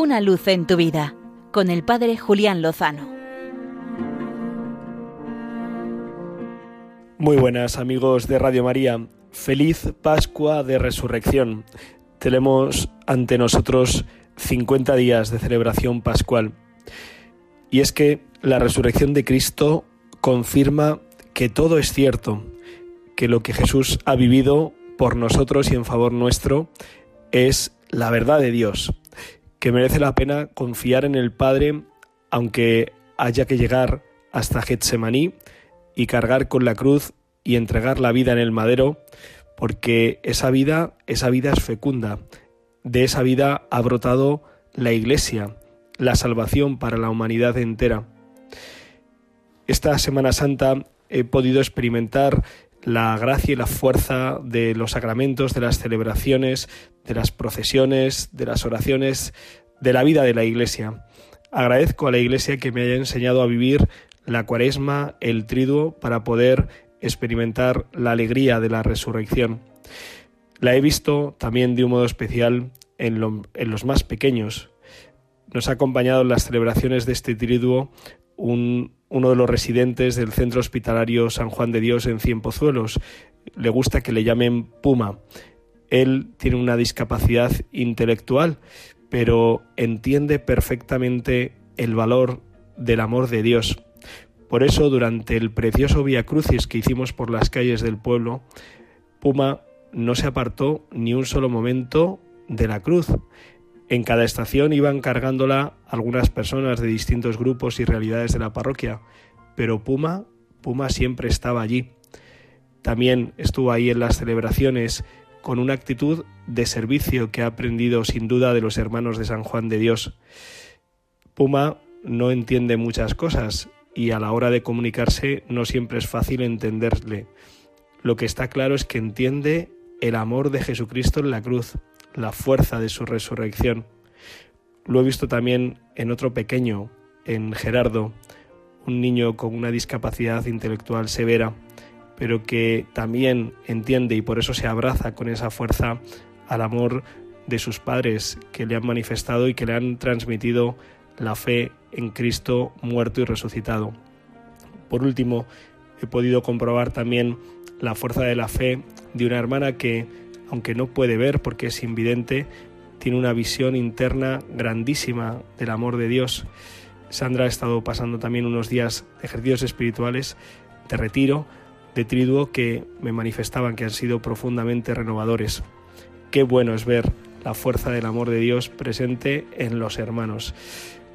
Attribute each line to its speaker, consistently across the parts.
Speaker 1: Una luz en tu vida con el Padre Julián Lozano.
Speaker 2: Muy buenas amigos de Radio María. Feliz Pascua de Resurrección. Tenemos ante nosotros 50 días de celebración pascual. Y es que la resurrección de Cristo confirma que todo es cierto, que lo que Jesús ha vivido por nosotros y en favor nuestro es la verdad de Dios, que merece la pena confiar en el Padre aunque haya que llegar hasta Getsemaní y cargar con la cruz y entregar la vida en el madero, porque esa vida, esa vida es fecunda. De esa vida ha brotado la Iglesia, la salvación para la humanidad entera. Esta Semana Santa he podido experimentar la gracia y la fuerza de los sacramentos, de las celebraciones, de las procesiones, de las oraciones, de la vida de la Iglesia. Agradezco a la Iglesia que me haya enseñado a vivir la cuaresma, el triduo, para poder experimentar la alegría de la resurrección. La he visto también de un modo especial en, los más pequeños. Nos ha acompañado en las celebraciones de este triduo un, uno de los residentes del centro hospitalario San Juan de Dios en Cienpozuelos. Le gusta que le llamen Puma. Él tiene una discapacidad intelectual, pero entiende perfectamente el valor del amor de Dios. Por eso, durante el precioso Via Crucis que hicimos por las calles del pueblo, Puma no se apartó ni un solo momento de la cruz. En cada estación iban cargándola algunas personas de distintos grupos y realidades de la parroquia, pero Puma, Puma siempre estaba allí. También estuvo ahí en las celebraciones con una actitud de servicio que ha aprendido sin duda de los hermanos de San Juan de Dios. Puma no entiende muchas cosas y a la hora de comunicarse no siempre es fácil entenderle. Lo que está claro es que entiende el amor de Jesucristo en la cruz, la fuerza de su resurrección. Lo he visto también en otro pequeño, en Gerardo, un niño con una discapacidad intelectual severa pero que también entiende y por eso se abraza con esa fuerza al amor de sus padres que le han manifestado y que le han transmitido la fe en Cristo muerto y resucitado. Por último, he podido comprobar también la fuerza de la fe de una hermana que, aunque no puede ver porque es invidente, tiene una visión interna grandísima del amor de Dios. Sandra ha estado pasando también unos días de ejercicios espirituales de retiro de triduo que me manifestaban que han sido profundamente renovadores. Qué bueno es ver la fuerza del amor de Dios presente en los hermanos.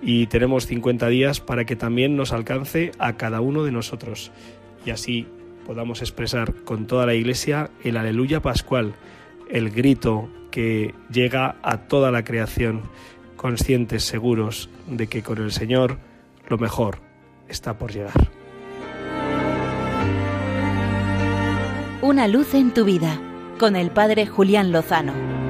Speaker 2: Y tenemos 50 días para que también nos alcance a cada uno de nosotros y así podamos expresar con toda la Iglesia el aleluya pascual, el grito que llega a toda la creación, conscientes, seguros de que con el Señor lo mejor está por llegar.
Speaker 1: Una luz en tu vida con el Padre Julián Lozano.